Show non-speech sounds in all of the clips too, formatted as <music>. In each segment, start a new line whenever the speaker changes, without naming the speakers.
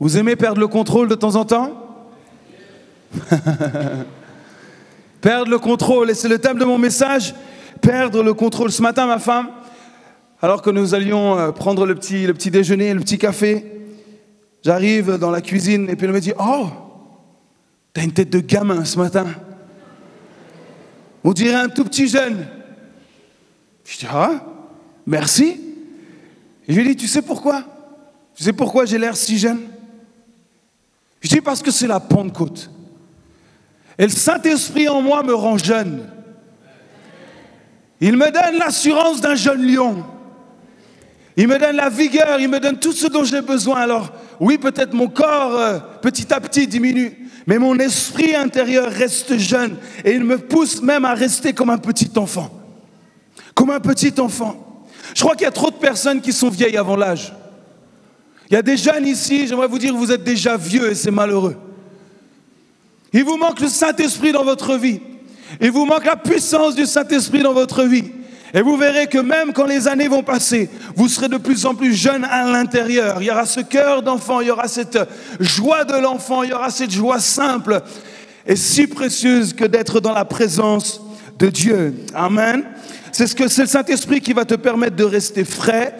Vous aimez perdre le contrôle de temps en temps? <laughs> Perdre le contrôle, et c'est le thème de mon message, perdre le contrôle. Ce matin, ma femme, alors que nous allions euh, prendre le petit, le petit déjeuner, le petit café, j'arrive dans la cuisine et puis elle me dit, oh, t'as une tête de gamin ce matin. On dirait un tout petit jeune. Je dis, ah, merci. Et je lui dis, tu sais pourquoi? Tu sais pourquoi j'ai l'air si jeune Je dis, parce que c'est la Pentecôte. Et le Saint-Esprit en moi me rend jeune. Il me donne l'assurance d'un jeune lion. Il me donne la vigueur, il me donne tout ce dont j'ai besoin. Alors, oui, peut-être mon corps euh, petit à petit diminue, mais mon esprit intérieur reste jeune et il me pousse même à rester comme un petit enfant. Comme un petit enfant. Je crois qu'il y a trop de personnes qui sont vieilles avant l'âge. Il y a des jeunes ici, j'aimerais vous dire, vous êtes déjà vieux et c'est malheureux. Il vous manque le Saint-Esprit dans votre vie. Il vous manque la puissance du Saint-Esprit dans votre vie. Et vous verrez que même quand les années vont passer, vous serez de plus en plus jeune à l'intérieur. Il y aura ce cœur d'enfant, il y aura cette joie de l'enfant, il y aura cette joie simple et si précieuse que d'être dans la présence de Dieu. Amen. C'est ce que c'est le Saint-Esprit qui va te permettre de rester frais.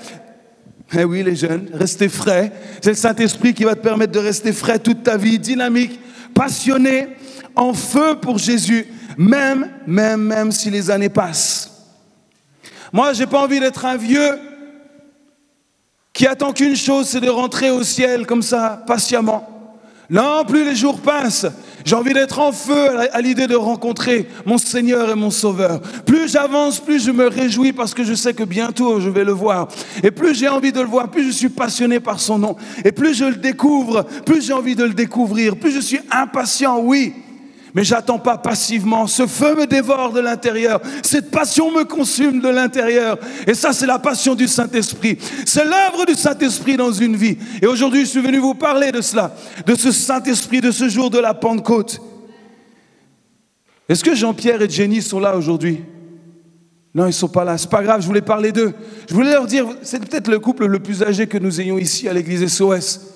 Eh oui, les jeunes, rester frais. C'est le Saint-Esprit qui va te permettre de rester frais toute ta vie, dynamique, passionné, en feu pour Jésus, même, même, même si les années passent. Moi, j'ai pas envie d'être un vieux qui attend qu'une chose, c'est de rentrer au ciel comme ça, patiemment. Non, plus les jours passent, j'ai envie d'être en feu à l'idée de rencontrer mon Seigneur et mon Sauveur. Plus j'avance, plus je me réjouis parce que je sais que bientôt je vais le voir. Et plus j'ai envie de le voir, plus je suis passionné par son nom. Et plus je le découvre, plus j'ai envie de le découvrir. Plus je suis impatient, oui. Mais j'attends pas passivement. Ce feu me dévore de l'intérieur. Cette passion me consume de l'intérieur. Et ça, c'est la passion du Saint-Esprit. C'est l'œuvre du Saint-Esprit dans une vie. Et aujourd'hui, je suis venu vous parler de cela, de ce Saint-Esprit, de ce jour de la Pentecôte. Est-ce que Jean-Pierre et Jenny sont là aujourd'hui? Non, ils sont pas là. C'est pas grave, je voulais parler d'eux. Je voulais leur dire, c'est peut-être le couple le plus âgé que nous ayons ici à l'église SOS.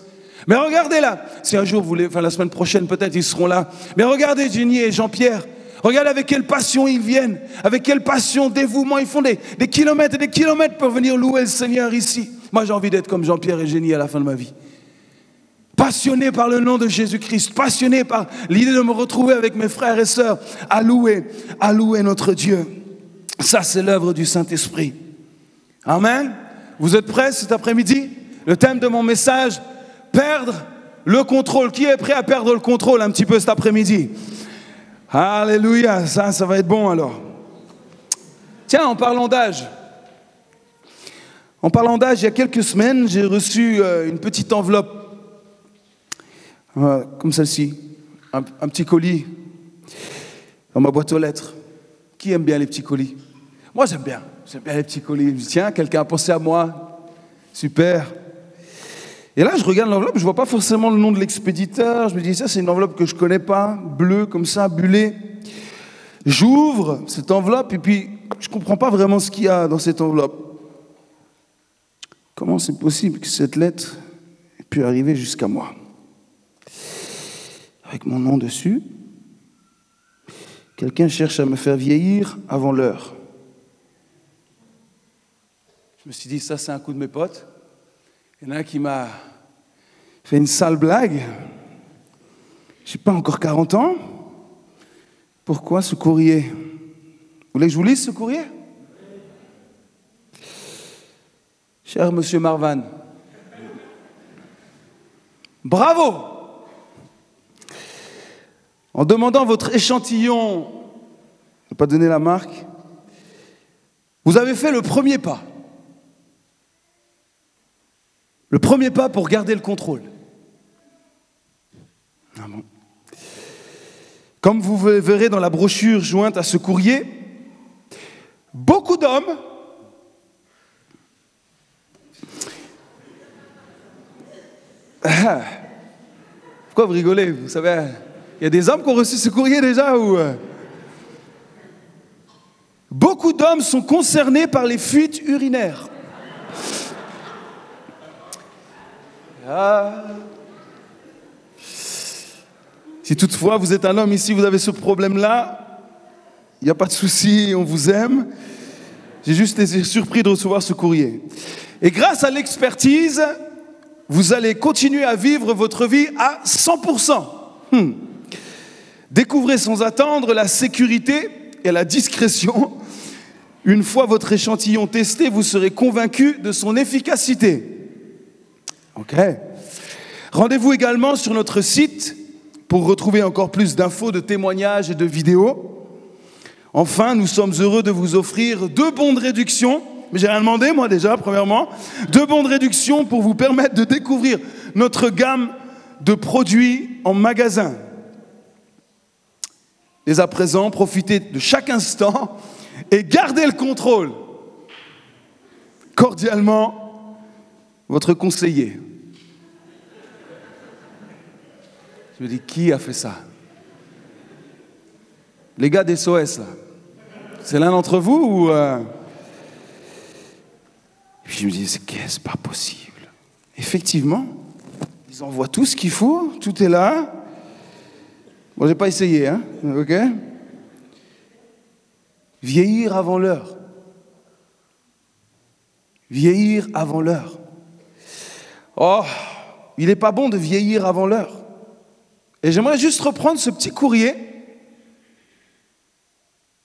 Mais regardez là, si un jour vous voulez, enfin la semaine prochaine peut-être ils seront là. Mais regardez Jenny et Jean-Pierre. Regardez avec quelle passion ils viennent, avec quelle passion, dévouement. Ils font des, kilomètres et des kilomètres pour venir louer le Seigneur ici. Moi j'ai envie d'être comme Jean-Pierre et Jenny à la fin de ma vie. Passionné par le nom de Jésus-Christ, passionné par l'idée de me retrouver avec mes frères et sœurs à louer, à louer notre Dieu. Ça, c'est l'œuvre du Saint-Esprit. Amen. Vous êtes prêts cet après-midi? Le thème de mon message, perdre le contrôle. Qui est prêt à perdre le contrôle un petit peu cet après-midi? Alléluia, ça, va être bon alors. Tiens, en parlant d'âge, en parlant d'âge, il y a quelques semaines, j'ai reçu euh, une petite enveloppe, comme celle-ci, un, petit colis dans ma boîte aux lettres. Qui aime bien les petits colis? Moi, j'aime bien. J'aime bien les petits colis. Tiens, quelqu'un a pensé à moi? Super. Et là, je regarde l'enveloppe, je vois pas forcément le nom de l'expéditeur. Je me dis, ça, c'est une enveloppe que je connais pas, bleue, comme ça, bullée. J'ouvre cette enveloppe et puis je comprends pas vraiment ce qu'il y a dans cette enveloppe. Comment c'est possible que cette lettre ait pu arriver jusqu'à moi? Avec mon nom dessus. Quelqu'un cherche à me faire vieillir avant l'heure. Je me suis dit, ça, c'est un coup de mes potes. Il y en a un qui m'a fait une sale blague. Je n'ai pas encore 40 ans. Pourquoi ce courrier? Vous voulez que je vous lise ce courrier? Cher monsieur Marvan, bravo En demandant votre échantillon, je ne pas donner la marque, vous avez fait le premier pas. Le premier pas pour garder le contrôle. Ah Comme vous verrez dans la brochure jointe à ce courrier, beaucoup d'hommes ah. Pourquoi vous rigolez Vous savez, il y a des hommes qui ont reçu ce courrier déjà ou euh? Beaucoup d'hommes sont concernés par les fuites urinaires. Ah. Si toutefois vous êtes un homme ici, vous avez ce problème-là, il n'y a pas de souci, on vous aime. J'ai juste été surpris de recevoir ce courrier. Et grâce à l'expertise, vous allez continuer à vivre votre vie à 100%. Hmm. Découvrez sans attendre la sécurité et la discrétion. Une fois votre échantillon testé, vous serez convaincu de son efficacité. OK Rendez-vous également sur notre site pour retrouver encore plus d'infos, de témoignages et de vidéos. Enfin, nous sommes heureux de vous offrir deux bons de réduction. Mais j'ai rien demandé, moi déjà, premièrement. Deux bons de réduction pour vous permettre de découvrir notre gamme de produits en magasin. Dès à présent, profitez de chaque instant et gardez le contrôle. Cordialement, votre conseiller. Je me dis, qui a fait ça? Les gars d'SOS, là. C'est l'un d'entre vous ou... Euh? puis je me dis, c'est pas possible. Effectivement, ils envoient tout ce qu'il faut, tout est là. Bon, j'ai pas essayé, hein, ok? Vieillir avant l'heure. Vieillir avant l'heure. Oh, il n'est pas bon de vieillir avant l'heure. Et j'aimerais juste reprendre ce petit courrier,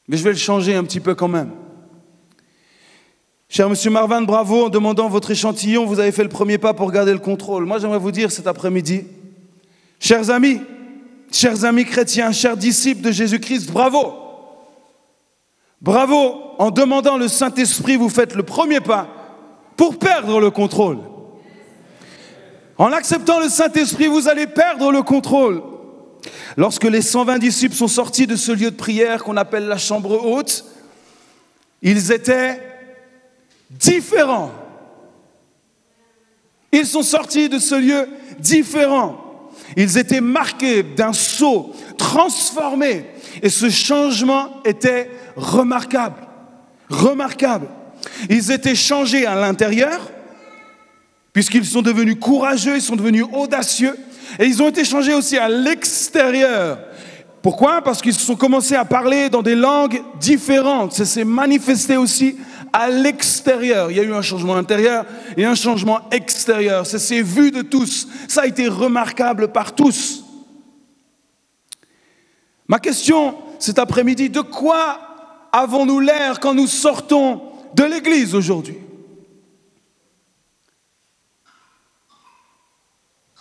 mais je vais le changer un petit peu quand même. Cher Monsieur Marvin, bravo, en demandant votre échantillon, vous avez fait le premier pas pour garder le contrôle. Moi, j'aimerais vous dire cet après-midi, chers amis, chers amis chrétiens, chers disciples de Jésus-Christ, bravo. Bravo, en demandant le Saint-Esprit, vous faites le premier pas pour perdre le contrôle. En acceptant le Saint-Esprit, vous allez perdre le contrôle. Lorsque les 120 disciples sont sortis de ce lieu de prière qu'on appelle la chambre haute, ils étaient différents. Ils sont sortis de ce lieu différent. Ils étaient marqués d'un saut, transformés. Et ce changement était remarquable. Remarquable. Ils étaient changés à l'intérieur, puisqu'ils sont devenus courageux, ils sont devenus audacieux, et ils ont été changés aussi à l'extérieur. Pourquoi? Parce qu'ils se sont commencés à parler dans des langues différentes. Ça s'est manifesté aussi à l'extérieur. Il y a eu un changement intérieur et un changement extérieur. Ça s'est vu de tous. Ça a été remarquable par tous. Ma question cet après-midi, de quoi avons-nous l'air quand nous sortons de l'Église aujourd'hui?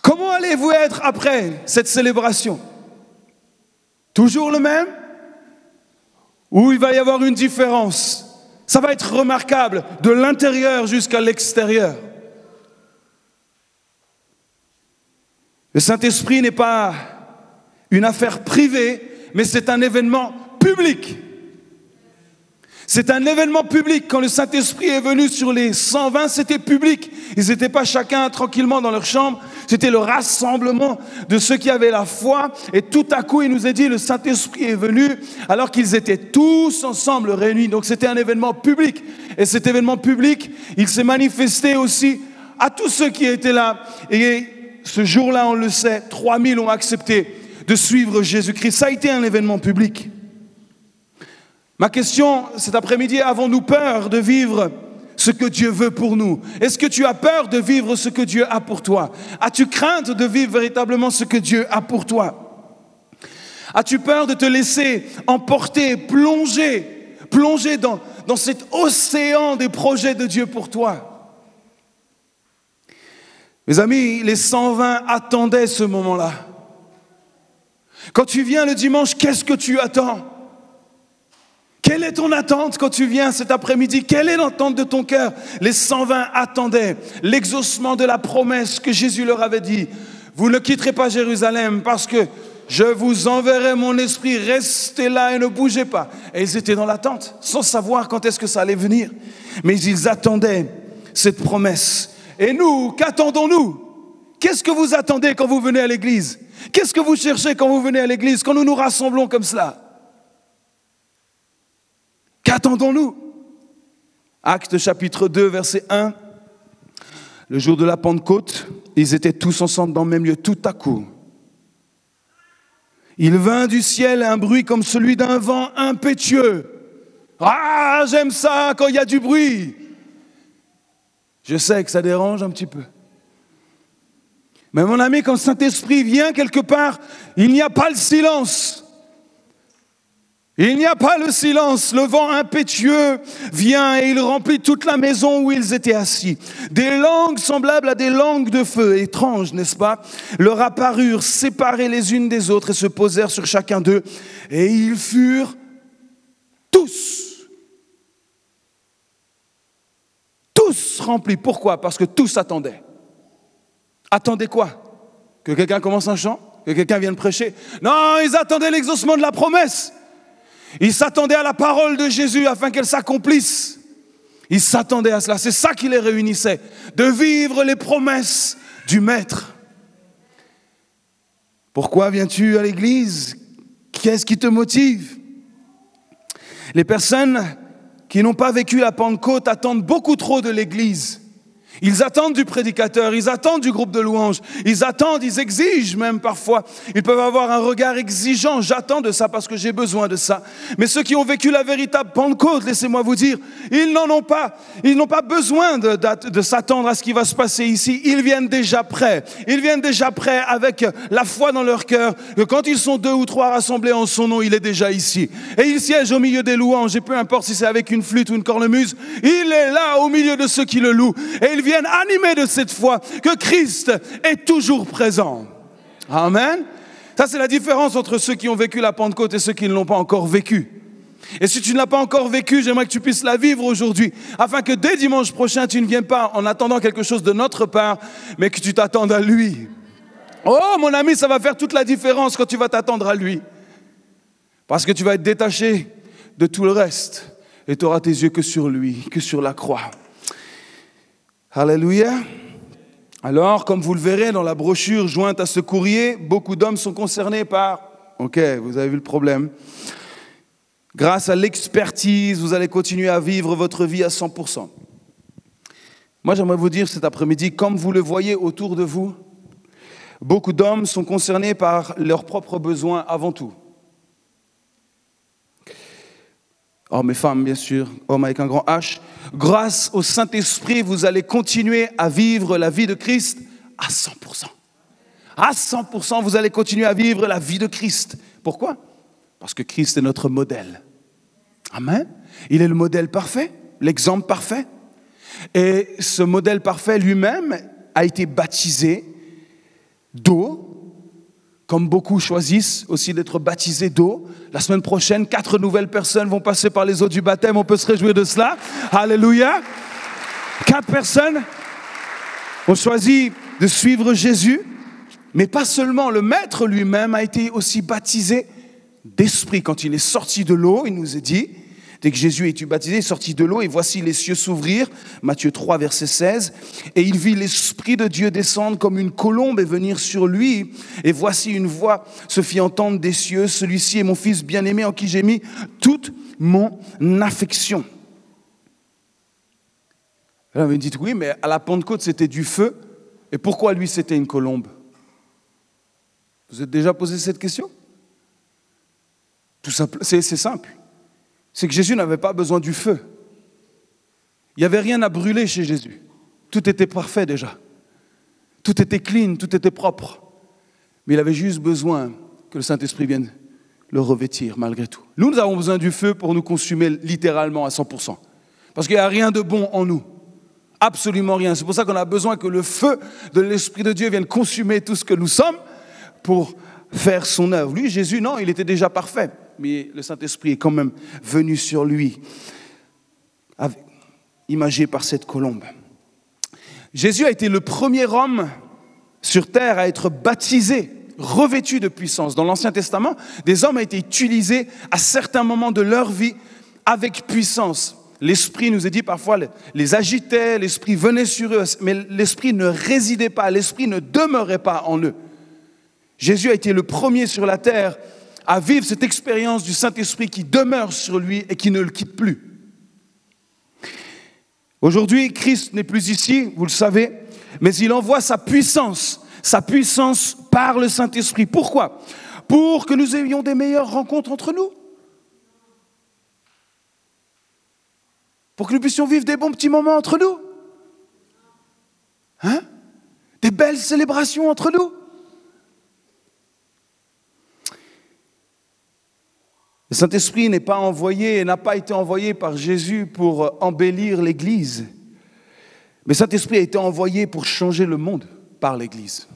Comment allez-vous être après cette célébration? Toujours le même? Ou il va y avoir une différence? Ça va être remarquable de l'intérieur jusqu'à l'extérieur. Le Saint-Esprit n'est pas une affaire privée, mais c'est un événement public. C'est un événement public. Quand le Saint-Esprit est venu sur les 120, c'était public. Ils n'étaient pas chacun tranquillement dans leur chambre. C'était le rassemblement de ceux qui avaient la foi. Et tout à coup, il nous a dit, le Saint-Esprit est venu alors qu'ils étaient tous ensemble réunis. Donc c'était un événement public. Et cet événement public, il s'est manifesté aussi à tous ceux qui étaient là. Et ce jour-là, on le sait, 3000 ont accepté de suivre Jésus-Christ. Ça a été un événement public. Ma question cet après-midi, avons-nous peur de vivre ce que Dieu veut pour nous? Est-ce que tu as peur de vivre ce que Dieu a pour toi? As-tu crainte de vivre véritablement ce que Dieu a pour toi? As-tu peur de te laisser emporter, plonger, plonger dans, dans cet océan des projets de Dieu pour toi? Mes amis, les 120 attendaient ce moment-là. Quand tu viens le dimanche, qu'est-ce que tu attends? Quelle est ton attente quand tu viens cet après-midi? Quelle est l'attente de ton cœur? Les 120 attendaient l'exaucement de la promesse que Jésus leur avait dit. Vous ne quitterez pas Jérusalem parce que je vous enverrai mon esprit, restez là et ne bougez pas. Et ils étaient dans l'attente, sans savoir quand est-ce que ça allait venir. Mais ils attendaient cette promesse. Et nous, qu'attendons-nous? Qu'est-ce que vous attendez quand vous venez à l'église? Qu'est-ce que vous cherchez quand vous venez à l'église, quand nous nous rassemblons comme cela? Qu'attendons-nous? Acte chapitre 2, verset 1. Le jour de la Pentecôte, ils étaient tous ensemble dans le même lieu. Tout à coup, Il vint du ciel un bruit comme celui d'un vent impétueux. Ah, j'aime ça quand il y a du bruit. Je sais que ça dérange un petit peu. Mais mon ami, quand Saint-Esprit vient quelque part, il n'y a pas le silence. Il n'y a pas le silence, le vent impétueux vient et il remplit toute la maison où ils étaient assis. Des langues semblables à des langues de feu, étranges, n'est-ce pas, leur apparurent séparées les unes des autres et se posèrent sur chacun d'eux. Et ils furent tous, tous remplis. Pourquoi? Parce que tous attendaient. Attendaient quoi? Que quelqu'un commence un chant? Que quelqu'un vienne prêcher? Non, ils attendaient l'exaucement de la promesse. Ils s'attendaient à la parole de Jésus afin qu'elle s'accomplisse. Ils s'attendaient à cela. C'est ça qui les réunissait, de vivre les promesses du Maître. Pourquoi viens-tu à l'église? Qu'est-ce qui te motive? Les personnes qui n'ont pas vécu la Pentecôte attendent beaucoup trop de l'église. Ils attendent du prédicateur, ils attendent du groupe de louanges, ils attendent, ils exigent même parfois. Ils peuvent avoir un regard exigeant, j'attends de ça parce que j'ai besoin de ça. Mais ceux qui ont vécu la véritable Pentecôte, laissez-moi vous dire, ils n'en ont pas. Ils n'ont pas besoin de, s'attendre à ce qui va se passer ici. Ils viennent déjà prêts. Ils viennent déjà prêts avec la foi dans leur cœur que quand ils sont deux ou trois rassemblés en son nom, il est déjà ici. Et il siège au milieu des louanges, et peu importe si c'est avec une flûte ou une cornemuse, il est là au milieu de ceux qui le louent. Viennent animés de cette foi que Christ est toujours présent. Amen. Ça, c'est la différence entre ceux qui ont vécu la Pentecôte et ceux qui ne l'ont pas encore vécu. Et si tu ne l'as pas encore vécu, j'aimerais que tu puisses la vivre aujourd'hui, afin que dès dimanche prochain, tu ne viennes pas en attendant quelque chose de notre part, mais que tu t'attendes à lui. Oh, mon ami, ça va faire toute la différence quand tu vas t'attendre à lui. Parce que tu vas être détaché de tout le reste et tu auras tes yeux que sur lui, que sur la croix. Alléluia. Alors, comme vous le verrez dans la brochure jointe à ce courrier, beaucoup d'hommes sont concernés par... Ok, vous avez vu le problème. Grâce à l'expertise, vous allez continuer à vivre votre vie à 100%. Moi, j'aimerais vous dire cet après-midi, comme vous le voyez autour de vous, beaucoup d'hommes sont concernés par leurs propres besoins avant tout. Hommes et femmes, bien sûr, hommes avec un grand H. Grâce au Saint-Esprit, vous allez continuer à vivre la vie de Christ à 100%. À 100%, vous allez continuer à vivre la vie de Christ. Pourquoi? Parce que Christ est notre modèle. Amen. Il est le modèle parfait, l'exemple parfait. Et ce modèle parfait lui-même a été baptisé d'eau comme beaucoup choisissent aussi d'être baptisés d'eau. La semaine prochaine, quatre nouvelles personnes vont passer par les eaux du baptême. On peut se réjouir de cela. Alléluia. Quatre personnes ont choisi de suivre Jésus. Mais pas seulement, le Maître lui-même a été aussi baptisé d'esprit. Quand il est sorti de l'eau, il nous est dit, Dès que Jésus est baptisé, sorti de l'eau, et voici les cieux s'ouvrir, Matthieu 3, verset 16, et il vit l'Esprit de Dieu descendre comme une colombe et venir sur lui, et voici une voix se fit entendre des cieux, celui-ci est mon Fils bien-aimé en qui j'ai mis toute mon affection. Là, vous me dites, oui, mais à la Pentecôte, c'était du feu, et pourquoi lui, c'était une colombe? Vous êtes déjà posé cette question? Tout c'est simple c'est que Jésus n'avait pas besoin du feu. Il n'y avait rien à brûler chez Jésus. Tout était parfait déjà. Tout était clean, tout était propre. Mais il avait juste besoin que le Saint-Esprit vienne le revêtir malgré tout. Nous, nous avons besoin du feu pour nous consumer littéralement à 100%. Parce qu'il n'y a rien de bon en nous. Absolument rien. C'est pour ça qu'on a besoin que le feu de l'Esprit de Dieu vienne consumer tout ce que nous sommes pour faire son œuvre. Lui, Jésus, non, il était déjà parfait mais le Saint-Esprit est quand même venu sur lui, imagé par cette colombe. Jésus a été le premier homme sur terre à être baptisé, revêtu de puissance. Dans l'Ancien Testament, des hommes ont été utilisés à certains moments de leur vie avec puissance. L'Esprit, nous est dit parfois, les agitait, l'Esprit venait sur eux, mais l'Esprit ne résidait pas, l'Esprit ne demeurait pas en eux. Jésus a été le premier sur la terre à vivre cette expérience du Saint-Esprit qui demeure sur lui et qui ne le quitte plus. Aujourd'hui, Christ n'est plus ici, vous le savez, mais il envoie sa puissance, sa puissance par le Saint-Esprit. Pourquoi? Pour que nous ayons des meilleures rencontres entre nous. Pour que nous puissions vivre des bons petits moments entre nous. Hein? Des belles célébrations entre nous. Le Saint-Esprit n'est pas envoyé et n'a pas été envoyé par Jésus pour embellir l'Église. Mais Saint-Esprit a été envoyé pour changer le monde par l'Église.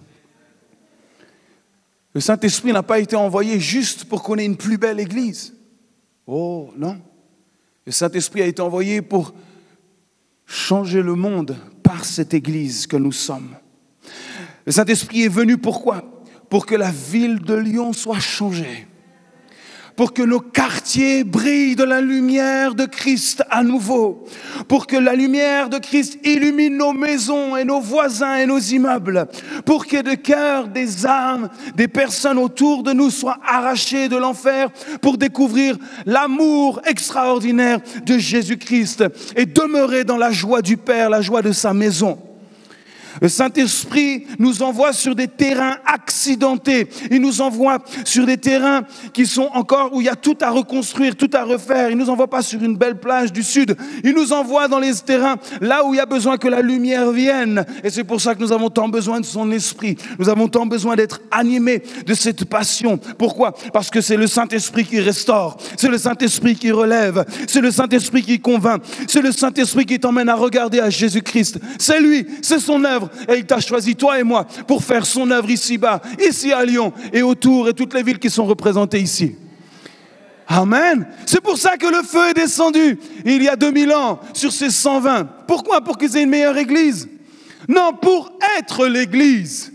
Le Saint-Esprit n'a pas été envoyé juste pour qu'on ait une plus belle Église. Oh non. Le Saint-Esprit a été envoyé pour changer le monde par cette Église que nous sommes. Le Saint-Esprit est venu pourquoi? Pour que la ville de Lyon soit changée pour que nos quartiers brillent de la lumière de Christ à nouveau, pour que la lumière de Christ illumine nos maisons et nos voisins et nos immeubles, pour que des cœurs, des âmes, des personnes autour de nous soient arrachées de l'enfer pour découvrir l'amour extraordinaire de Jésus-Christ et demeurer dans la joie du Père, la joie de sa maison. Le Saint-Esprit nous envoie sur des terrains accidentés. Il nous envoie sur des terrains qui sont encore où il y a tout à reconstruire, tout à refaire. Il nous envoie pas sur une belle plage du sud. Il nous envoie dans les terrains là où il y a besoin que la lumière vienne. Et c'est pour ça que nous avons tant besoin de son esprit. Nous avons tant besoin d'être animés de cette passion. Pourquoi? Parce que c'est le Saint-Esprit qui restaure. C'est le Saint-Esprit qui relève. C'est le Saint-Esprit qui convainc. C'est le Saint-Esprit qui t'emmène à regarder à Jésus-Christ. C'est lui, c'est son œuvre et il t'a choisi, toi et moi, pour faire son œuvre ici-bas, ici à Lyon et autour et toutes les villes qui sont représentées ici. Amen. C'est pour ça que le feu est descendu il y a 2000 ans sur ces 120. Pourquoi? Pour qu'ils aient une meilleure église. Non, pour être l'église.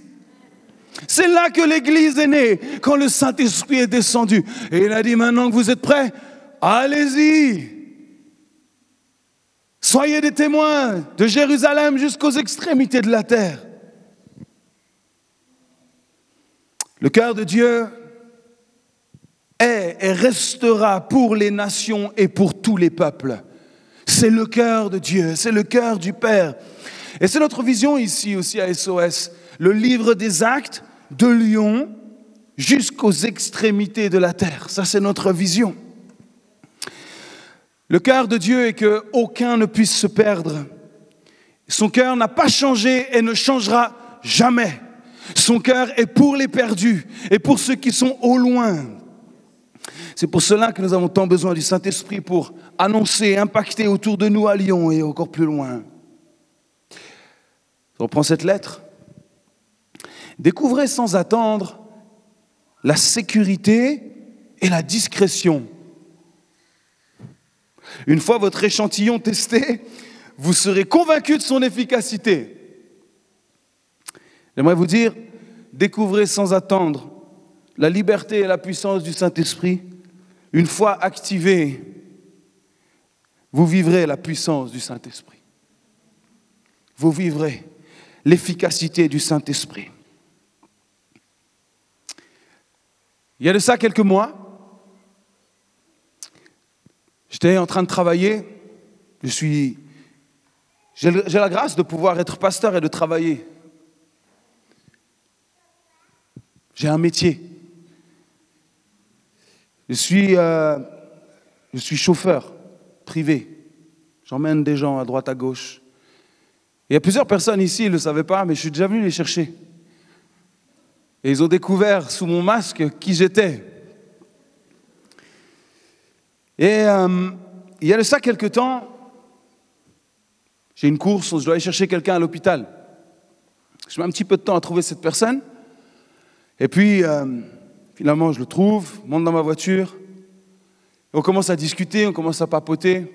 C'est là que l'église est née, quand le Saint-Esprit est descendu. Et il a dit, maintenant que vous êtes prêts, allez-y. Soyez des témoins de Jérusalem jusqu'aux extrémités de la terre. Le cœur de Dieu est et restera pour les nations et pour tous les peuples. C'est le cœur de Dieu, c'est le cœur du Père. Et c'est notre vision ici aussi à SOS. Le livre des actes de Lyon jusqu'aux extrémités de la terre. Ça, c'est notre vision. Le cœur de Dieu est que aucun ne puisse se perdre. Son cœur n'a pas changé et ne changera jamais. Son cœur est pour les perdus et pour ceux qui sont au loin. C'est pour cela que nous avons tant besoin du Saint-Esprit pour annoncer, impacter autour de nous à Lyon et encore plus loin. Je reprends cette lettre. Découvrez sans attendre la sécurité et la discrétion une fois votre échantillon testé, vous serez convaincu de son efficacité. J'aimerais vous dire, découvrez sans attendre la liberté et la puissance du Saint-Esprit. Une fois activé, vous vivrez la puissance du Saint-Esprit. Vous vivrez l'efficacité du Saint-Esprit. Il y a de ça quelques mois, J'étais en train de travailler. Je suis. J'ai la grâce de pouvoir être pasteur et de travailler. J'ai un métier. Je suis, euh, je suis chauffeur privé. J'emmène des gens à droite, à gauche. Il y a plusieurs personnes ici, ils ne le savaient pas, mais je suis déjà venu les chercher. Et ils ont découvert sous mon masque qui j'étais. Et euh, il y a de ça quelques temps, j'ai une course, je dois aller chercher quelqu'un à l'hôpital. Je mets un petit peu de temps à trouver cette personne. Et puis, euh, finalement, je le trouve, monte dans ma voiture. on commence à discuter, on commence à papoter.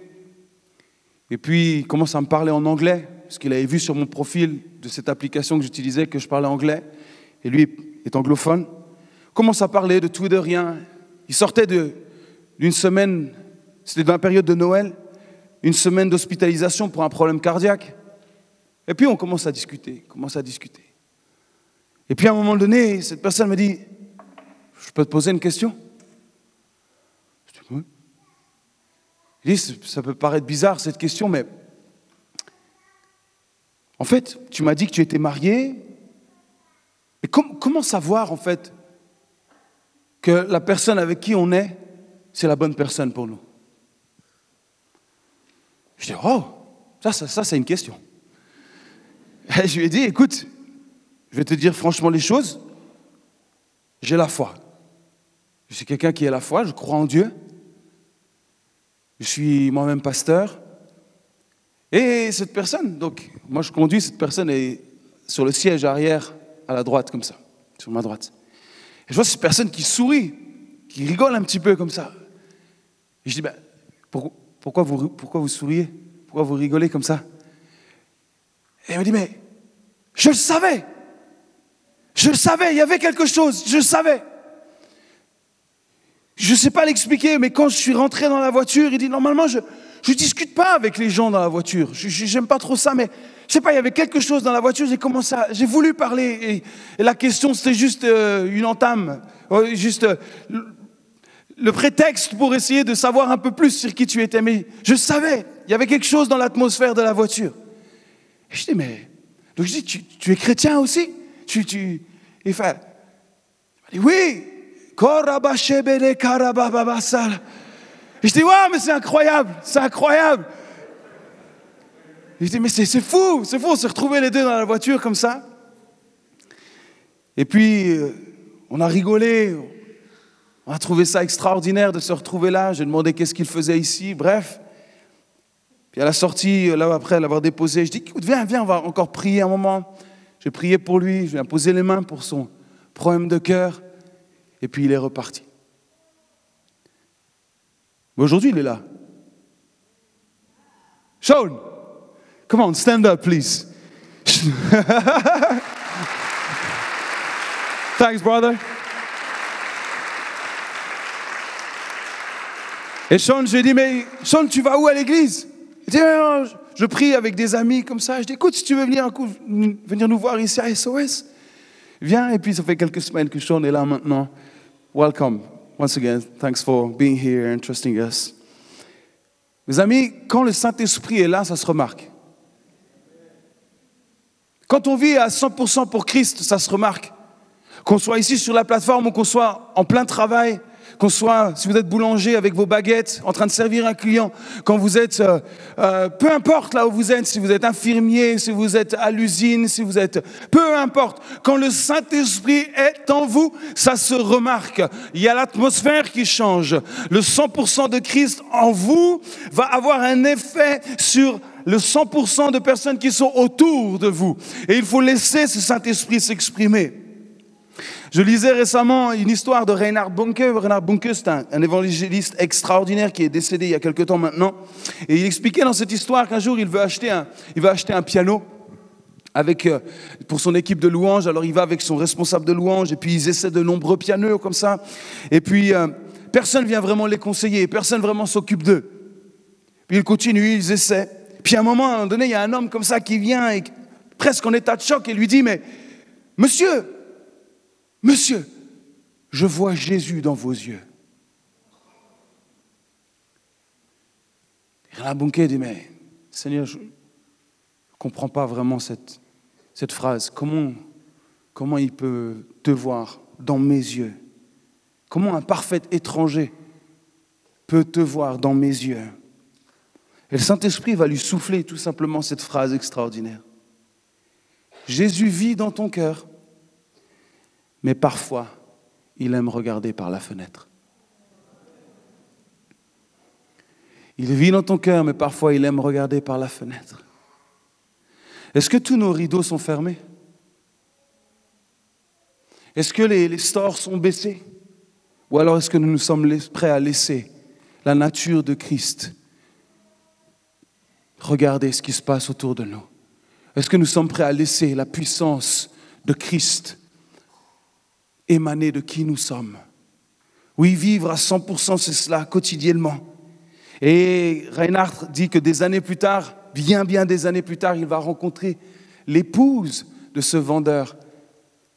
Et puis, il commence à me parler en anglais, parce qu'il avait vu sur mon profil de cette application que j'utilisais que je parlais anglais. Et lui est anglophone. On commence à parler de tout et de rien. Il sortait de, d'une semaine, c'était dans la période de Noël, une semaine d'hospitalisation pour un problème cardiaque. Et puis on commence à discuter, commence à discuter. Et puis à un moment donné, cette personne me dit, je peux te poser une question? Je dis, oui. Il dit, ça peut paraître bizarre cette question, mais en fait, tu m'as dit que tu étais marié. Et comment savoir en fait que la personne avec qui on est, c'est la bonne personne pour nous Je dis, oh, ça, ça, ça c'est une question. Je lui ai dit, écoute, je vais te dire franchement les choses, j'ai la foi. Je suis quelqu'un qui a la foi, je crois en Dieu. Je suis moi-même pasteur. Et cette personne, donc moi je conduis, cette personne sur le siège arrière à la droite comme ça, sur ma droite. Et je vois cette personne qui sourit, qui rigole un petit peu comme ça. Je dis, ben, pourquoi, vous, pourquoi vous souriez? Pourquoi vous rigolez comme ça? Et elle me dit, mais je le savais. Je le savais, il y avait quelque chose, je le savais. Je ne sais pas l'expliquer, mais quand je suis rentré dans la voiture, il dit, normalement, je ne discute pas avec les gens dans la voiture. Je n'aime pas trop ça, mais je sais pas, il y avait quelque chose dans la voiture, j'ai commencé à, j'ai voulu parler, et, la question, c'était juste euh, une entame, juste euh, le prétexte pour essayer de savoir un peu plus sur qui tu étais. Mais je savais, il y avait quelque chose dans l'atmosphère de la voiture. Je dis, mais, donc je dis, tu, es chrétien aussi? Tu, tu, il fait, il dit, oui, je dis, ouais, mais c'est incroyable, c'est incroyable. Je dis, mais c'est fou, c'est fou, on s'est retrouvés les deux dans la voiture comme ça. Et puis, euh, on a rigolé, on a trouvé ça extraordinaire de se retrouver là. J'ai demandé qu'est-ce qu'il faisait ici, bref. Puis à la sortie, là après l'avoir déposé, je dis, écoute, viens, viens, on va encore prier un moment. J'ai prié pour lui, je viens poser les mains pour son problème de cœur. Et puis il est reparti. Mais aujourd'hui, il est là. Sean, come on, stand up, please. <laughs> Thanks, brother. Et Sean, je lui ai dit, mais Sean, tu vas où à l'église? Je prie avec des amis comme ça. Je dis, écoute, si tu veux venir, venir nous voir ici à SOS, viens. Et puis, ça fait quelques semaines que Sean est là maintenant. Welcome. Once again, thanks for being here and trusting us. Mes amis, quand le Saint-Esprit est là, ça se remarque. Quand on vit à 100% pour Christ, ça se remarque. Qu'on soit ici sur la plateforme ou qu'on soit en plein travail, qu'on soit, si vous êtes boulanger avec vos baguettes, en train de servir un client, quand vous êtes, euh, euh, peu importe là où vous êtes, si vous êtes infirmier, si vous êtes à l'usine, si vous êtes, peu importe, quand le Saint-Esprit est en vous, ça se remarque. Il y a l'atmosphère qui change. Le 100% de Christ en vous va avoir un effet sur le 100% de personnes qui sont autour de vous. Et il faut laisser ce Saint-Esprit s'exprimer. Je lisais récemment une histoire de Reinhard Bunke. Reinhard Bunke, c'est un, évangéliste extraordinaire qui est décédé il y a quelque temps maintenant. Et il expliquait dans cette histoire qu'un jour, il veut acheter un, il veut acheter un piano avec, euh, pour son équipe de louanges. Alors, il va avec son responsable de louanges et puis ils essaient de nombreux pianos comme ça. Et puis, euh, personne vient vraiment les conseiller, personne vraiment s'occupe d'eux. Puis ils continuent, ils essaient. Puis à un moment, à un moment donné, il y a un homme comme ça qui vient et presque en état de choc et lui dit, mais monsieur, Monsieur, je vois Jésus dans vos yeux. Rabunke dit, mais Seigneur, je ne comprends pas vraiment cette, phrase. Comment, comment il peut te voir dans mes yeux? Comment un parfait étranger peut te voir dans mes yeux? Et le Saint-Esprit va lui souffler tout simplement cette phrase extraordinaire. Jésus vit dans ton cœur mais parfois, il aime regarder par la fenêtre. Il vit dans ton cœur, mais parfois il aime regarder par la fenêtre. Est-ce que tous nos rideaux sont fermés? Est-ce que les, stores sont baissés? Ou alors est-ce que nous nous sommes prêts à laisser la nature de Christ regarder ce qui se passe autour de nous? Est-ce que nous sommes prêts à laisser la puissance de Christ émaner de qui nous sommes. Oui, vivre à 100%, c'est cela, quotidiennement. Et Reinhardt dit que des années plus tard, bien, bien des années plus tard, il va rencontrer l'épouse de ce vendeur.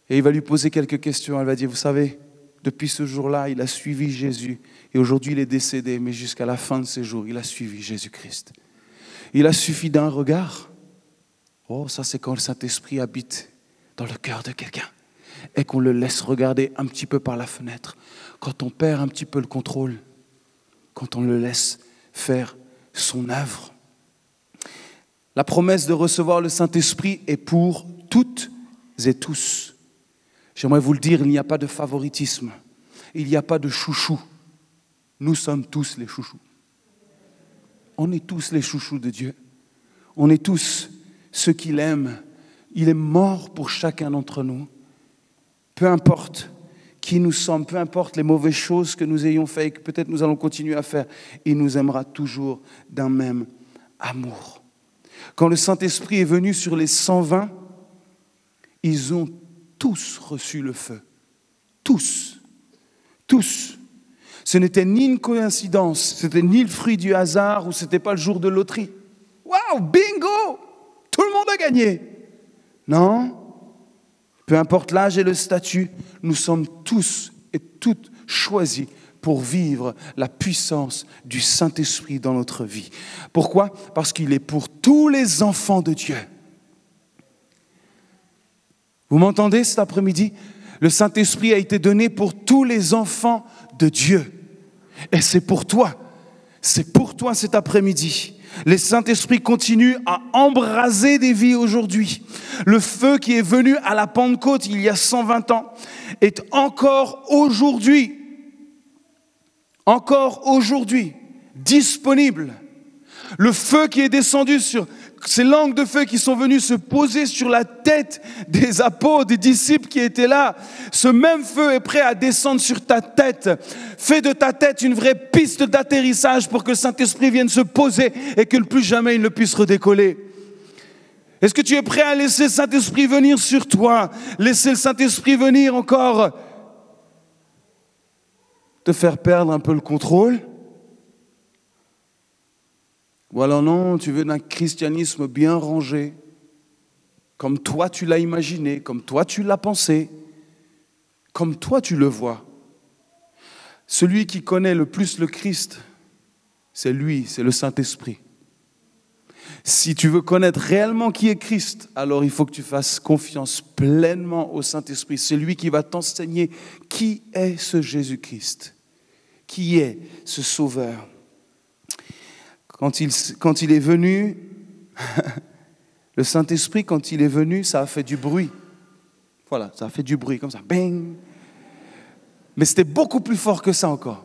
Et il va lui poser quelques questions. Elle va dire, vous savez, depuis ce jour-là, il a suivi Jésus. Et aujourd'hui, il est décédé, mais jusqu'à la fin de ses jours, il a suivi Jésus-Christ. Il a suffi d'un regard. Oh, ça c'est quand le Saint-Esprit habite dans le cœur de quelqu'un. Et qu'on le laisse regarder un petit peu par la fenêtre, quand on perd un petit peu le contrôle, quand on le laisse faire son œuvre. La promesse de recevoir le Saint-Esprit est pour toutes et tous. J'aimerais vous le dire, il n'y a pas de favoritisme, il n'y a pas de chouchou. Nous sommes tous les chouchous. On est tous les chouchous de Dieu. On est tous ceux qu'il aime. Il est mort pour chacun d'entre nous. Peu importe qui nous sommes, peu importe les mauvaises choses que nous ayons faites et que peut-être nous allons continuer à faire, il nous aimera toujours d'un même amour. Quand le Saint-Esprit est venu sur les 120, ils ont tous reçu le feu. Tous. Tous. Ce n'était ni une coïncidence, c'était ni le fruit du hasard ou ce n'était pas le jour de loterie. Waouh, bingo Tout le monde a gagné. Non Peu importe l'âge et le statut, nous sommes tous et toutes choisis pour vivre la puissance du Saint-Esprit dans notre vie. Pourquoi? Parce qu'il est pour tous les enfants de Dieu. Vous m'entendez cet après-midi? Le Saint-Esprit a été donné pour tous les enfants de Dieu. Et c'est pour toi. C'est pour toi cet après-midi. Le Saint-Esprit continue à embraser des vies aujourd'hui. Le feu qui est venu à la Pentecôte il y a 120 ans est encore aujourd'hui, encore aujourd'hui, disponible. Le feu qui est descendu sur ces langues de feu qui sont venues se poser sur la tête des apôtres, des disciples qui étaient là. Ce même feu est prêt à descendre sur ta tête. Fais de ta tête une vraie piste d'atterrissage pour que le Saint-Esprit vienne se poser et que plus jamais il ne puisse redécoller. Est-ce que tu es prêt à laisser le Saint-Esprit venir sur toi? Laisser le Saint-Esprit venir encore? Te faire perdre un peu le contrôle? Ou alors non, tu veux d'un christianisme bien rangé, comme toi tu l'as imaginé, comme toi tu l'as pensé, comme toi tu le vois. Celui qui connaît le plus le Christ, c'est lui, c'est le Saint-Esprit. Si tu veux connaître réellement qui est Christ, alors il faut que tu fasses confiance pleinement au Saint-Esprit. C'est lui qui va t'enseigner qui est ce Jésus-Christ, qui est ce Sauveur quand il, est venu, <laughs> le Saint-Esprit, quand il est venu, ça a fait du bruit. Voilà, ça a fait du bruit, comme ça. Bang. Mais c'était beaucoup plus fort que ça encore.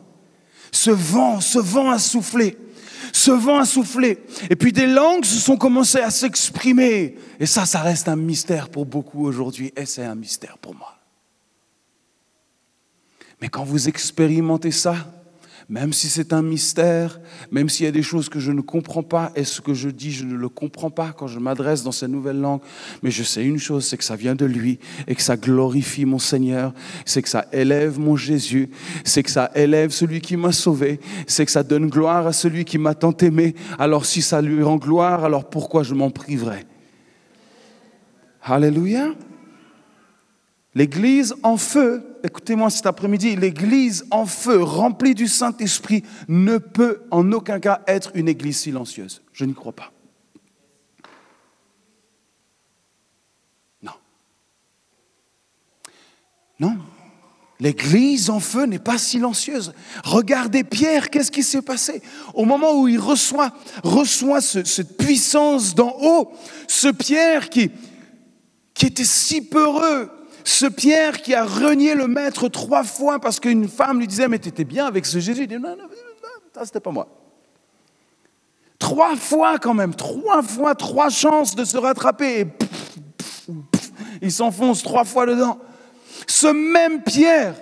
Ce vent, ce vent a soufflé. Ce vent a soufflé. Et puis des langues se sont commencées à s'exprimer. Et ça, ça reste un mystère pour beaucoup aujourd'hui. Et c'est un mystère pour moi. Mais quand vous expérimentez ça, même si c'est un mystère, même s'il y a des choses que je ne comprends pas, et ce que je dis, je ne le comprends pas quand je m'adresse dans cette nouvelle langue, mais je sais une chose, c'est que ça vient de lui, et que ça glorifie mon Seigneur, c'est que ça élève mon Jésus, c'est que ça élève celui qui m'a sauvé, c'est que ça donne gloire à celui qui m'a tant aimé. Alors si ça lui rend gloire, alors pourquoi je m'en priverais? Alléluia. L'église en feu, écoutez-moi cet après-midi, l'église en feu, remplie du Saint-Esprit, ne peut en aucun cas être une église silencieuse. Je n'y crois pas. Non. Non. L'église en feu n'est pas silencieuse. Regardez Pierre, qu'est-ce qui s'est passé? Au moment où il reçoit, reçoit cette puissance d'en haut, ce Pierre qui, qui était si peureux, ce Pierre qui a renié le maître trois fois parce qu'une femme lui disait, mais tu étais bien avec ce Jésus. Il dit, non, non, non, c'était pas moi. Trois fois quand même, trois fois, trois chances de se rattraper. Et il s'enfonce trois fois dedans. Ce même Pierre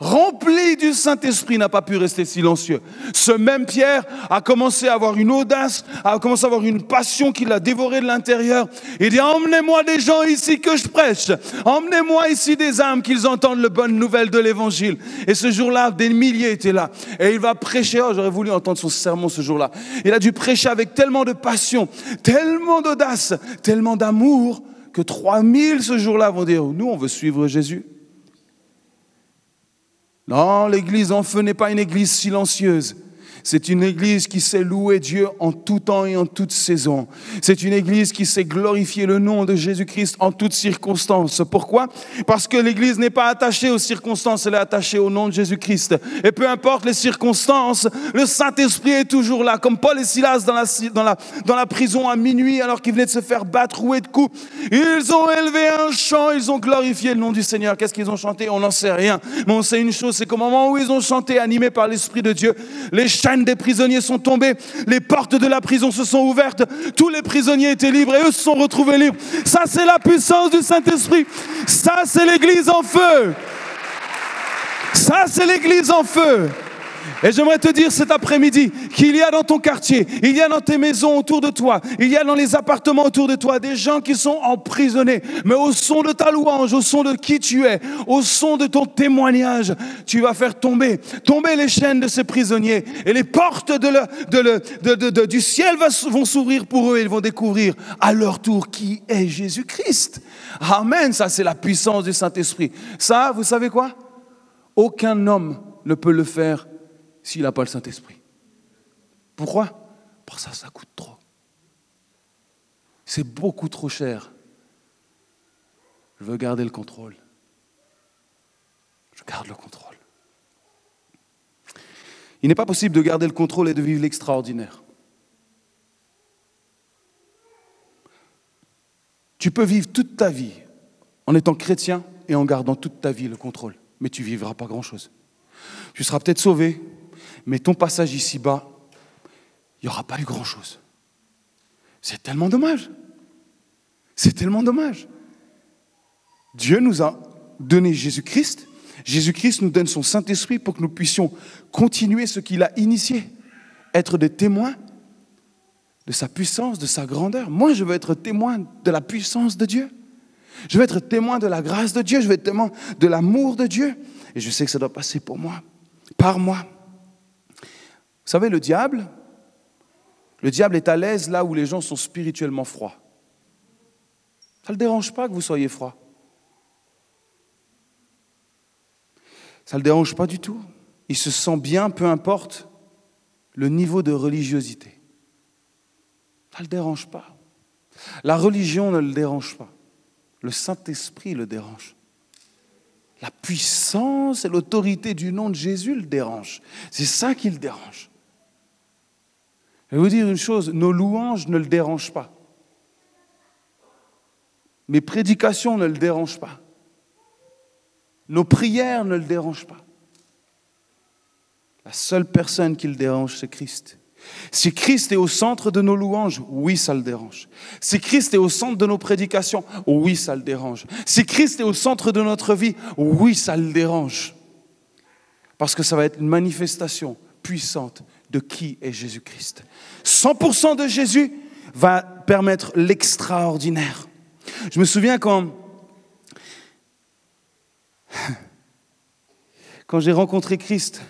rempli du Saint-Esprit, n'a pas pu rester silencieux. Ce même Pierre a commencé à avoir une audace, a commencé à avoir une passion qui l'a dévoré de l'intérieur. Il dit, emmenez-moi des gens ici que je prêche. Emmenez-moi ici des âmes qu'ils entendent le bonne nouvelle de l'évangile. Et ce jour-là, des milliers étaient là. Et il va prêcher. Oh, j'aurais voulu entendre son sermon ce jour-là. Il a dû prêcher avec tellement de passion, tellement d'audace, tellement d'amour que 3000 ce jour-là vont dire, nous, on veut suivre Jésus. Non, l'église en feu n'est pas une église silencieuse. C'est une église qui sait louer Dieu en tout temps et en toute saison. C'est une église qui sait glorifier le nom de Jésus-Christ en toutes circonstances. Pourquoi? Parce que l'église n'est pas attachée aux circonstances, elle est attachée au nom de Jésus-Christ. Et peu importe les circonstances, le Saint-Esprit est toujours là. Comme Paul et Silas dans la, prison à minuit alors qu'ils venaient de se faire battre, rouer de coups. Ils ont élevé un chant, ils ont glorifié le nom du Seigneur. Qu'est-ce qu'ils ont chanté? On n'en sait rien. Mais on sait une chose, c'est qu'au moment où ils ont chanté, animés par l'Esprit de Dieu, les des prisonniers sont tombées, les portes de la prison se sont ouvertes, tous les prisonniers étaient libres et eux se sont retrouvés libres. Ça, c'est la puissance du Saint-Esprit. Ça, c'est l'Église en feu. Ça, c'est l'Église en feu. Et j'aimerais te dire cet après-midi qu'il y a dans ton quartier, il y a dans tes maisons autour de toi, il y a dans les appartements autour de toi des gens qui sont emprisonnés. Mais au son de ta louange, au son de qui tu es, au son de ton témoignage, tu vas faire tomber, tomber les chaînes de ces prisonniers. Et les portes du ciel vont s'ouvrir pour eux et ils vont découvrir à leur tour qui est Jésus-Christ. Amen, ça c'est la puissance du Saint-Esprit. Ça, vous savez quoi? Aucun homme ne peut le faire s'il n'a pas le Saint-Esprit. Pourquoi? Parce que ça, ça coûte trop. C'est beaucoup trop cher. Je veux garder le contrôle. Je garde le contrôle. Il n'est pas possible de garder le contrôle et de vivre l'extraordinaire. Tu peux vivre toute ta vie en étant chrétien et en gardant toute ta vie le contrôle, mais tu ne vivras pas grand-chose. Tu seras peut-être sauvé, mais ton passage ici-bas, il n'y aura pas eu grand-chose. C'est tellement dommage. C'est tellement dommage. Dieu nous a donné Jésus-Christ. Jésus-Christ nous donne son Saint-Esprit pour que nous puissions continuer ce qu'il a initié, être des témoins de sa puissance, de sa grandeur. Moi, je veux être témoin de la puissance de Dieu. Je veux être témoin de la grâce de Dieu. Je veux être témoin de l'amour de Dieu. Et je sais que ça doit passer pour moi, par moi. Vous savez, le diable, le diable est à l'aise là où les gens sont spirituellement froids. Ça ne le dérange pas que vous soyez froid. Ça ne le dérange pas du tout. Il se sent bien, peu importe le niveau de religiosité. Ça ne le dérange pas. La religion ne le dérange pas. Le Saint-Esprit le dérange. La puissance et l'autorité du nom de Jésus le dérange. C'est ça qui le dérange. Je vais vous dire une chose, nos louanges ne le dérangent pas. Mes prédications ne le dérangent pas. Nos prières ne le dérangent pas. La seule personne qui le dérange, c'est Christ. Si Christ est au centre de nos louanges, oui, ça le dérange. Si Christ est au centre de nos prédications, oui, ça le dérange. Si Christ est au centre de notre vie, oui, ça le dérange. Parce que ça va être une manifestation puissante de qui est Jésus-Christ. 100% de Jésus va permettre l'extraordinaire. Je me souviens quand, quand j'ai rencontré Christ,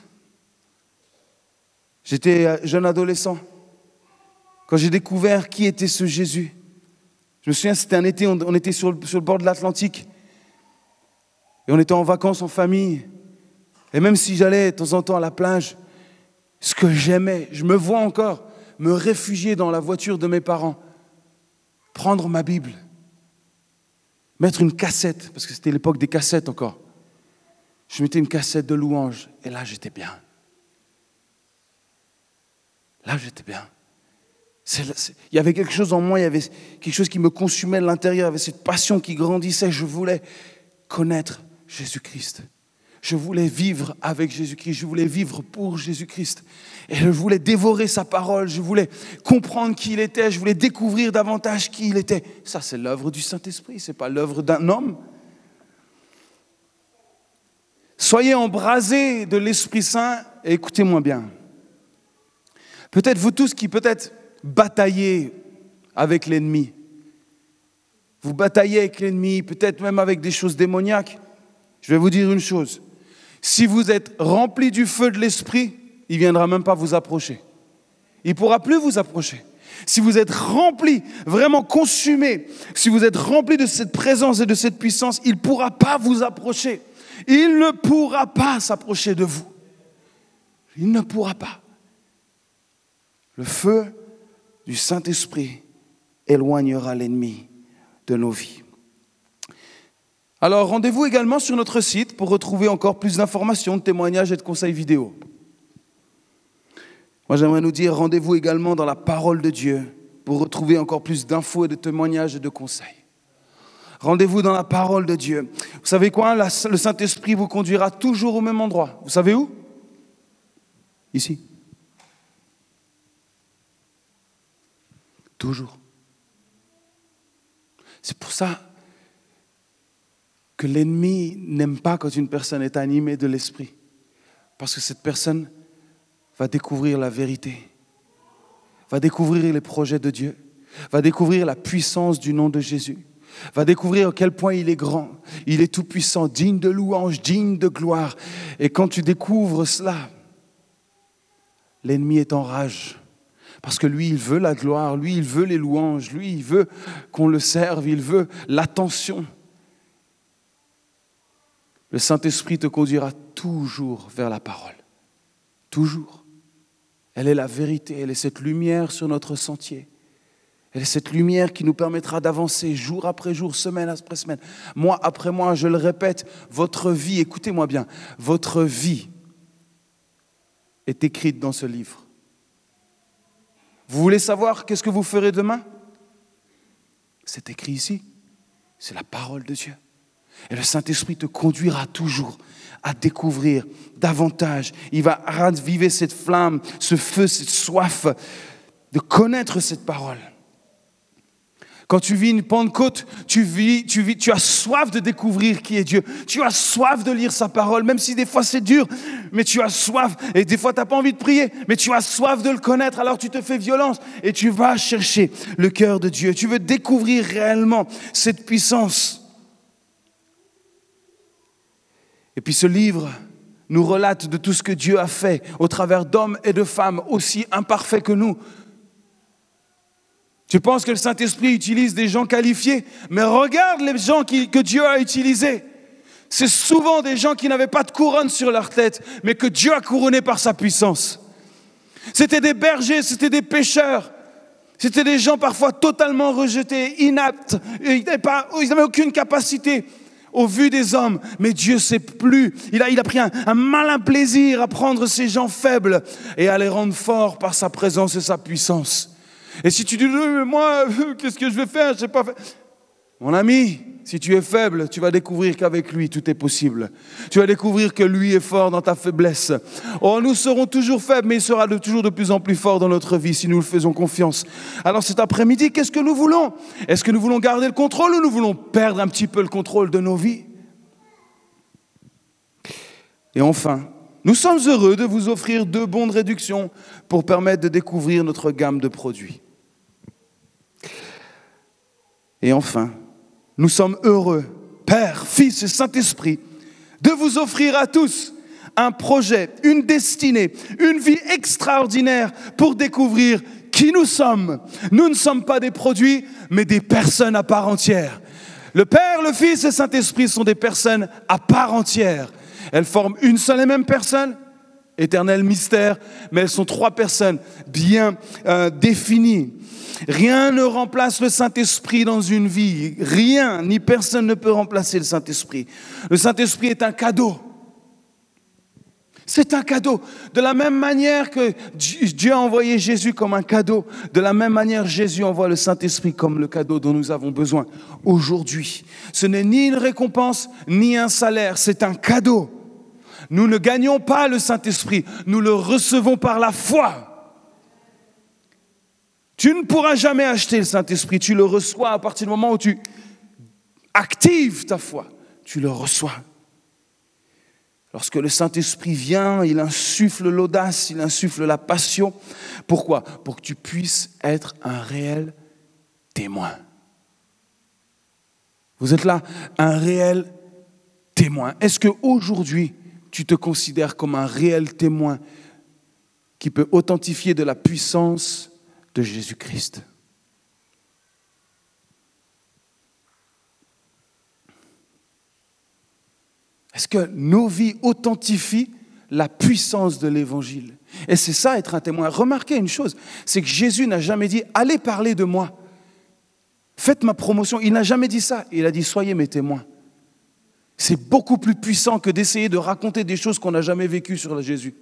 j'étais jeune adolescent, quand j'ai découvert qui était ce Jésus. Je me souviens, c'était un été, on était sur le, sur le bord de l'Atlantique, et on était en vacances en famille. Et même si j'allais de temps en temps à la plage, ce que j'aimais. Je me vois encore me réfugier dans la voiture de mes parents, prendre ma Bible, mettre une cassette, parce que c'était l'époque des cassettes encore. Je mettais une cassette de louange, et là j'étais bien. Là j'étais bien. il y avait quelque chose en moi, il y avait quelque chose qui me consumait de l'intérieur, il y avait cette passion qui grandissait. Je voulais connaître Jésus-Christ. Je voulais vivre avec Jésus-Christ, je voulais vivre pour Jésus-Christ. Et je voulais dévorer sa parole, je voulais comprendre qui il était, je voulais découvrir davantage qui il était. Ça, c'est l'œuvre du Saint-Esprit, ce n'est pas l'œuvre d'un homme. Soyez embrasés de l'Esprit Saint et écoutez-moi bien. Peut-être vous tous qui peut-être bataillez avec l'ennemi. Vous bataillez avec l'ennemi, peut-être même avec des choses démoniaques. Je vais vous dire une chose. Si vous êtes rempli du feu de l'Esprit, il ne viendra même pas vous approcher. Il ne pourra plus vous approcher. Si vous êtes rempli, vraiment consumé, si vous êtes rempli de cette présence et de cette puissance, il ne pourra pas vous approcher. Il ne pourra pas s'approcher de vous. Il ne pourra pas. Le feu du Saint-Esprit éloignera l'ennemi de nos vies. Alors rendez-vous également sur notre site pour retrouver encore plus d'informations, de témoignages et de conseils vidéo. Moi j'aimerais nous dire rendez-vous également dans la parole de Dieu pour retrouver encore plus d'infos et de témoignages et de conseils. Rendez-vous dans la parole de Dieu. Vous savez quoi? Le Saint-Esprit vous conduira toujours au même endroit. Vous savez où? Ici. Toujours. C'est pour ça que l'ennemi n'aime pas quand une personne est animée de l'esprit. Parce que cette personne va découvrir la vérité, va découvrir les projets de Dieu, va découvrir la puissance du nom de Jésus, va découvrir à quel point il est grand, il est tout-puissant, digne de louange, digne de gloire. Et quand tu découvres cela, l'ennemi est en rage. Parce que lui, il veut la gloire, lui, il veut les louanges, lui, il veut qu'on le serve, il veut l'attention. Le Saint-Esprit te conduira toujours vers la parole. Toujours. Elle est la vérité, elle est cette lumière sur notre sentier. Elle est cette lumière qui nous permettra d'avancer jour après jour, semaine après semaine, mois après mois. Je le répète, votre vie, écoutez-moi bien, votre vie est écrite dans ce livre. Vous voulez savoir qu'est-ce que vous ferez demain? C'est écrit ici. C'est la parole de Dieu. Et le Saint-Esprit te conduira toujours à découvrir davantage. Il va raviver cette flamme, ce feu, cette soif de connaître cette parole. Quand tu vis une Pentecôte, tu vis, tu vis, tu as soif de découvrir qui est Dieu. Tu as soif de lire sa parole, même si des fois c'est dur, mais tu as soif. Et des fois tu n'as pas envie de prier, mais tu as soif de le connaître. Alors tu te fais violence et tu vas chercher le cœur de Dieu. Tu veux découvrir réellement cette puissance. Et puis ce livre nous relate de tout ce que Dieu a fait au travers d'hommes et de femmes aussi imparfaits que nous. Tu penses que le Saint-Esprit utilise des gens qualifiés, mais regarde les gens que Dieu a utilisés. C'est souvent des gens qui n'avaient pas de couronne sur leur tête, mais que Dieu a couronné par sa puissance. C'était des bergers, c'était des pêcheurs, c'était des gens parfois totalement rejetés, inaptes, ils n'avaient aucune capacité au vu des hommes. Mais Dieu sait plus. Il a, pris un, malin plaisir à prendre ces gens faibles et à les rendre forts par sa présence et sa puissance. Et si tu dis, mais moi, qu'est-ce que je vais faire? Je sais pas Mon ami, si tu es faible, tu vas découvrir qu'avec lui, tout est possible. Tu vas découvrir que lui est fort dans ta faiblesse. Oh, nous serons toujours faibles, mais il sera toujours de plus en plus fort dans notre vie si nous le faisons confiance. Alors cet après-midi, qu'est-ce que nous voulons? Est-ce que nous voulons garder le contrôle ou nous voulons perdre un petit peu le contrôle de nos vies? Et enfin, nous sommes heureux de vous offrir deux bons de réduction pour permettre de découvrir notre gamme de produits. Et enfin, nous sommes heureux, Père, Fils et Saint-Esprit, de vous offrir à tous un projet, une destinée, une vie extraordinaire pour découvrir qui nous sommes. Nous ne sommes pas des produits, mais des personnes à part entière. Le Père, le Fils et Saint-Esprit sont des personnes à part entière. Elles forment une seule et même personne, éternel mystère, mais elles sont trois personnes bien euh, définies. Rien ne remplace le Saint-Esprit dans une vie. Rien, ni personne ne peut remplacer le Saint-Esprit. Le Saint-Esprit est un cadeau. C'est un cadeau. De la même manière que Dieu a envoyé Jésus comme un cadeau, de la même manière Jésus envoie le Saint-Esprit comme le cadeau dont nous avons besoin aujourd'hui. Ce n'est ni une récompense, ni un salaire, c'est un cadeau. Nous ne gagnons pas le Saint-Esprit, nous le recevons par la foi. Tu ne pourras jamais acheter le Saint-Esprit. Tu le reçois à partir du moment où tu actives ta foi. Tu le reçois. Lorsque le Saint-Esprit vient, il insuffle l'audace, il insuffle la passion. Pourquoi? Pour que tu puisses être un réel témoin. Vous êtes là, un réel témoin. Est-ce qu'aujourd'hui, tu te considères comme un réel témoin qui peut authentifier de la puissance de Jésus-Christ. Est-ce que nos vies authentifient la puissance de l'évangile? Et c'est ça être un témoin. Remarquez une chose, c'est que Jésus n'a jamais dit allez parler de moi. Faites ma promotion. Il n'a jamais dit ça. Il a dit soyez mes témoins. C'est beaucoup plus puissant que d'essayer de raconter des choses qu'on n'a jamais vécues sur Jésus.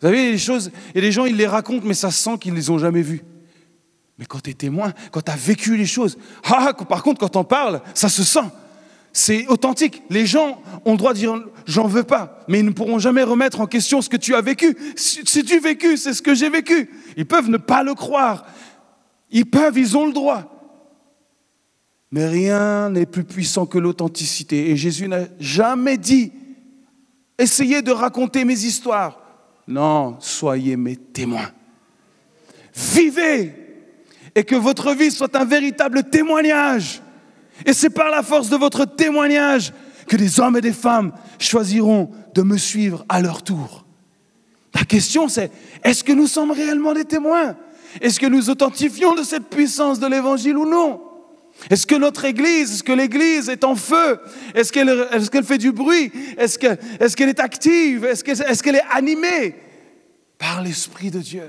Vous savez, les choses, et les gens, ils les racontent, mais ça sent qu'ils ne les ont jamais vues. Mais quand tu es témoin, quand tu as vécu les choses, ah, par contre, quand on parle, ça se sent. C'est authentique. Les gens ont le droit de dire j'en veux pas, mais ils ne pourront jamais remettre en question ce que tu as vécu. Si tu vécu, c'est ce que j'ai vécu. Ils peuvent ne pas le croire. Ils peuvent, ils ont le droit. Mais rien n'est plus puissant que l'authenticité. Et Jésus n'a jamais dit essayez de raconter mes histoires. Non, soyez mes témoins. Vivez et que votre vie soit un véritable témoignage et c'est par la force de votre témoignage que des hommes et des femmes choisiront de me suivre à leur tour. La question c'est, est-ce que nous sommes réellement des témoins? Est-ce que nous authentifions de cette puissance de l'Évangile ou non? Est-ce que notre Église, est-ce que l'Église est en feu? Est-ce qu'elle fait du bruit? Est-ce qu'elle est, active? Est-ce qu'elle est animée par l'Esprit de Dieu?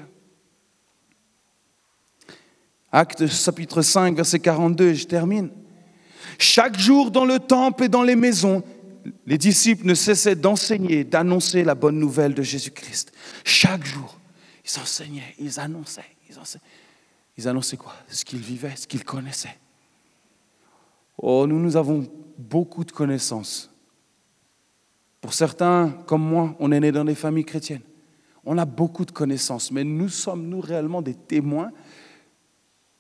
Acte chapitre 5, verset 42, et je termine. Chaque jour dans le temple et dans les maisons, les disciples ne cessaient d'enseigner, d'annoncer la bonne nouvelle de Jésus-Christ. Chaque jour, ils enseignaient, ils annonçaient, ils annonçaient quoi? Ce qu'ils vivaient, ce qu'ils connaissaient. Oh, nous, nous avons beaucoup de connaissances. Pour certains, comme moi, on est né dans des familles chrétiennes. On a beaucoup de connaissances, mais nous sommes-nous réellement des témoins?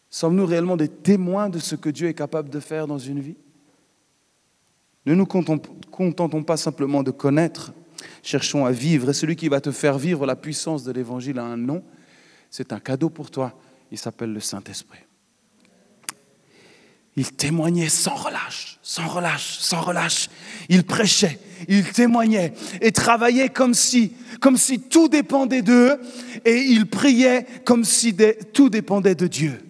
Sommes-nous réellement des témoins de ce que Dieu est capable de faire dans une vie? Ne nous contentons pas simplement de connaître, cherchons à vivre. Et celui qui va te faire vivre la puissance de l'Évangile a un nom, c'est un cadeau pour toi, il s'appelle le Saint-Esprit. Il témoignait sans relâche, sans relâche, sans relâche. Il prêchait, il témoignait et travaillait comme si, tout dépendait d'eux et il priait comme si tout dépendait de Dieu.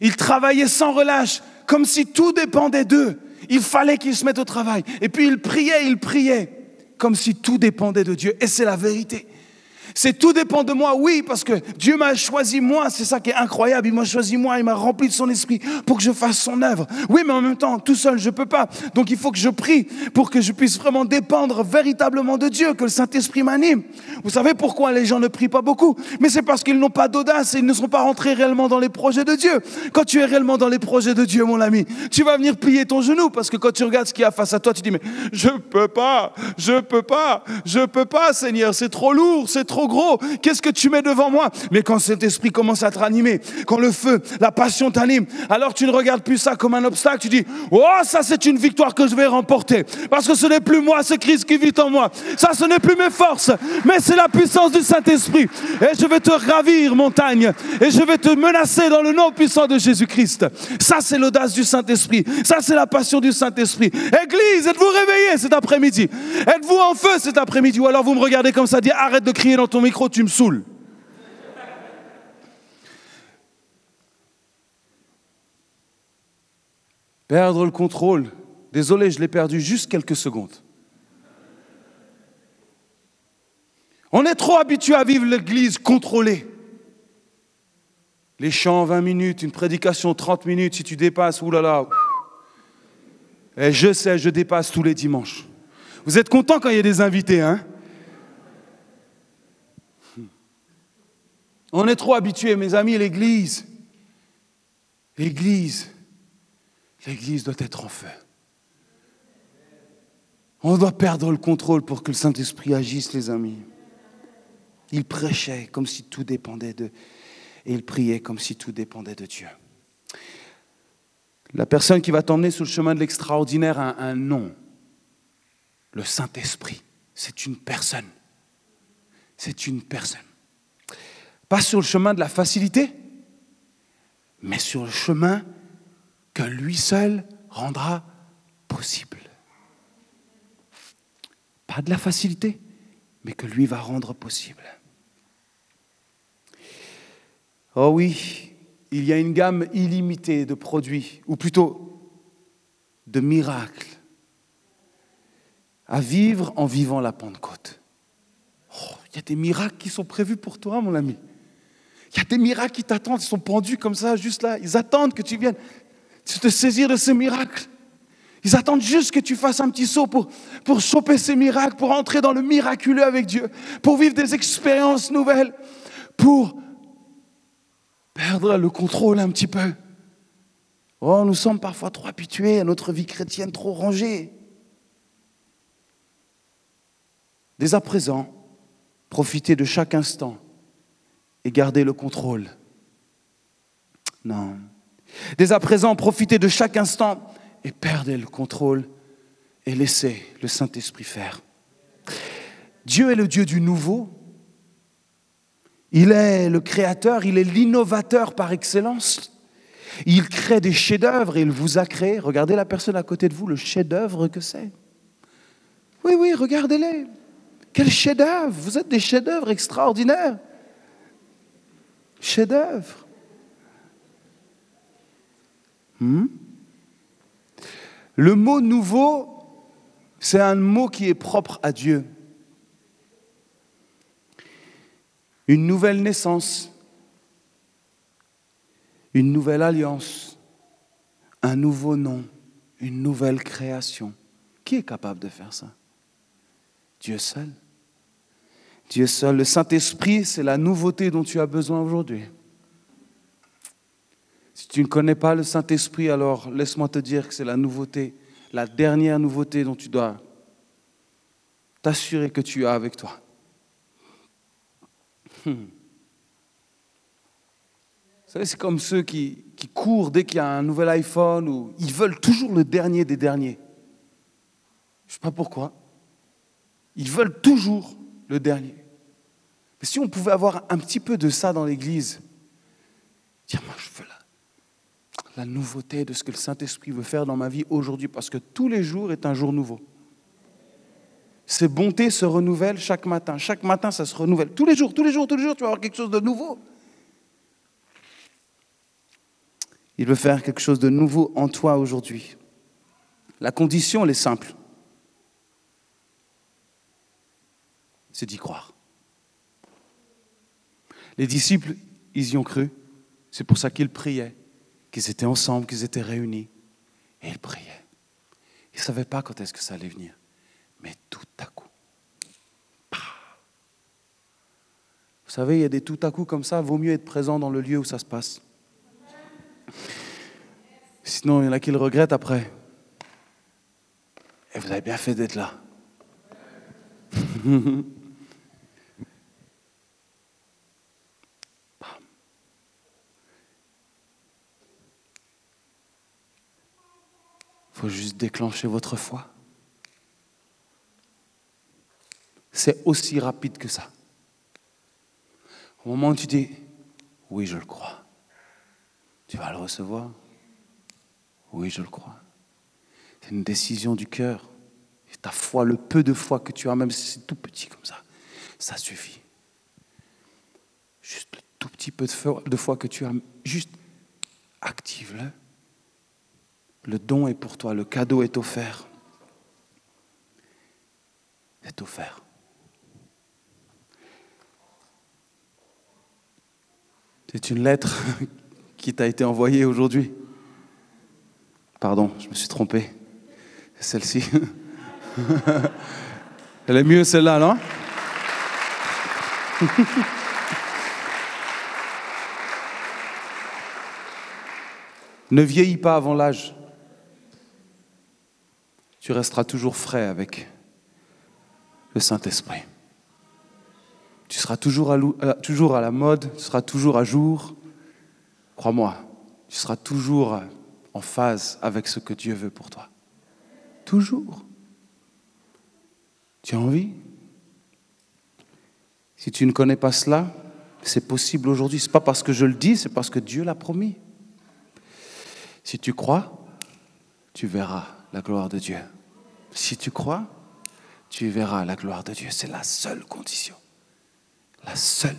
Ils travaillaient sans relâche, comme si tout dépendait d'eux. Il fallait qu'ils se mettent au travail. Et puis ils priaient, ils priaient, comme si tout dépendait de Dieu. Et c'est la vérité. C'est tout dépend de moi, oui, parce que Dieu m'a choisi moi, c'est ça qui est incroyable. Il m'a choisi moi, il m'a rempli de son esprit pour que je fasse son œuvre. Oui, mais en même temps, tout seul, je ne peux pas. Donc il faut que je prie pour que je puisse vraiment dépendre véritablement de Dieu, que le Saint-Esprit m'anime. Vous savez pourquoi les gens ne prient pas beaucoup? Mais c'est parce qu'ils n'ont pas d'audace et ils ne sont pas rentrés réellement dans les projets de Dieu. Quand tu es réellement dans les projets de Dieu, mon ami, tu vas venir plier ton genou parce que quand tu regardes ce qu'il y a face à toi, tu dis mais je peux pas, je peux pas, je peux pas, Seigneur, c'est trop lourd, c'est trop gros, qu'est-ce que tu mets devant moi? Mais quand cet esprit commence à te ranimer, quand le feu, la passion t'anime, alors tu ne regardes plus ça comme un obstacle, tu dis, oh, ça c'est une victoire que je vais remporter. Parce que ce n'est plus moi, c'est Christ qui vit en moi. Ça, ce n'est plus mes forces, mais c'est la puissance du Saint-Esprit. Et je vais te ravir, montagne, et je vais te menacer dans le nom puissant de Jésus-Christ. Ça, c'est l'audace du Saint-Esprit. Ça, c'est la passion du Saint-Esprit. Église, êtes-vous réveillés cet après-midi? Êtes-vous en feu cet après-midi? Ou alors vous me regardez comme ça, dites arrête de crier dans ton micro, tu me saoules. Perdre le contrôle. Désolé, je l'ai perdu juste quelques secondes. On est trop habitué à vivre l'église contrôlée. Les chants 20 minutes, une prédication 30 minutes, si tu dépasses, oulala. Et je sais, je dépasse tous les dimanches. Vous êtes content quand il y a des invités, hein? On est trop habitué, mes amis, l'Église. L'Église, l'Église doit être en feu. On doit perdre le contrôle pour que le Saint-Esprit agisse, les amis. Il prêchait comme si tout dépendait de... Et il priait comme si tout dépendait de Dieu. La personne qui va t'emmener sur le chemin de l'extraordinaire a un nom. Le Saint-Esprit. C'est une personne. C'est une personne. Pas sur le chemin de la facilité, mais sur le chemin que lui seul rendra possible. Pas de la facilité, mais que lui va rendre possible. Oh oui, il y a une gamme illimitée de produits, ou plutôt de miracles, à vivre en vivant la Pentecôte. Oh, il y a des miracles qui sont prévus pour toi, mon ami. Il y a des miracles qui t'attendent, ils sont pendus comme ça, juste là. Ils attendent que tu viennes te saisir de ces miracles. Ils attendent juste que tu fasses un petit saut pour, pour choper ces miracles, pour entrer dans le miraculeux avec Dieu, pour vivre des expériences nouvelles, pour perdre le contrôle un petit peu. Oh, nous sommes parfois trop habitués à notre vie chrétienne trop rangée. Dès à présent, profitez de chaque instant et gardez le contrôle. Non. Dès à présent, profitez de chaque instant et perdez le contrôle et laissez le Saint-Esprit faire. Dieu est le Dieu du nouveau. Il est le créateur, il est l'innovateur par excellence. Il crée des chefs-d'œuvre et il vous a créé. Regardez la personne à côté de vous, le chef-d'œuvre que c'est. Oui, oui, regardez-les. Quel chef-d'œuvre Vous êtes des chefs-d'œuvre extraordinaires. Chef-d'œuvre. Hmm? Le mot nouveau, c'est un mot qui est propre à Dieu. Une nouvelle naissance, une nouvelle alliance, un nouveau nom, une nouvelle création. Qui est capable de faire ça? Dieu seul. Dieu seul. Le Saint-Esprit, c'est la nouveauté dont tu as besoin aujourd'hui. Si tu ne connais pas le Saint-Esprit, alors laisse-moi te dire que c'est la nouveauté, la dernière nouveauté dont tu dois t'assurer que tu as avec toi. Hmm. Vous savez, c'est comme ceux qui, qui courent dès qu'il y a un nouvel iPhone ou ils veulent toujours le dernier des derniers. Je ne sais pas pourquoi. Ils veulent toujours le dernier. Mais si on pouvait avoir un petit peu de ça dans l'Église, dire moi je veux la, la nouveauté de ce que le Saint-Esprit veut faire dans ma vie aujourd'hui, parce que tous les jours est un jour nouveau. Ces bontés se renouvellent chaque matin. Chaque matin, ça se renouvelle. Tous les jours, tous les jours, tous les jours, tu vas avoir quelque chose de nouveau. Il veut faire quelque chose de nouveau en toi aujourd'hui. La condition, elle est simple. C'est d'y croire. Les disciples, ils y ont cru. C'est pour ça qu'ils priaient qu'ils étaient ensemble, qu'ils étaient réunis. Et ils priaient. Ils ne savaient pas quand est-ce que ça allait venir. Mais tout à coup. Vous savez, il y a des tout à coup comme ça, vaut mieux être présent dans le lieu où ça se passe. Sinon, il y en a qui le regrettent après. Et vous avez bien fait d'être là. <laughs> Il faut juste déclencher votre foi. C'est aussi rapide que ça. Au moment où tu dis, oui, je le crois, tu vas le recevoir. Oui, je le crois. C'est une décision du cœur. Ta foi, le peu de foi que tu as, même si c'est tout petit comme ça, ça suffit. Juste le tout petit peu de foi que tu as, juste active-le. Le don est pour toi, le cadeau est offert. C'est offert. C'est une lettre <laughs> qui t'a été envoyée aujourd'hui. Pardon, je me suis trompé. Celle-ci. <laughs> Elle est mieux celle-là, non? <laughs> Ne vieillis pas avant l'âge tu resteras toujours frais avec le Saint-Esprit. Tu seras toujours à, euh, toujours à la mode, tu seras toujours à jour. Crois-moi, tu seras toujours en phase avec ce que Dieu veut pour toi. Toujours. Tu as envie? Si tu ne connais pas cela, c'est possible aujourd'hui. Ce n'est pas parce que je le dis, c'est parce que Dieu l'a promis. Si tu crois, tu verras la gloire de Dieu. Si tu crois, tu verras la gloire de Dieu. C'est la seule condition. La seule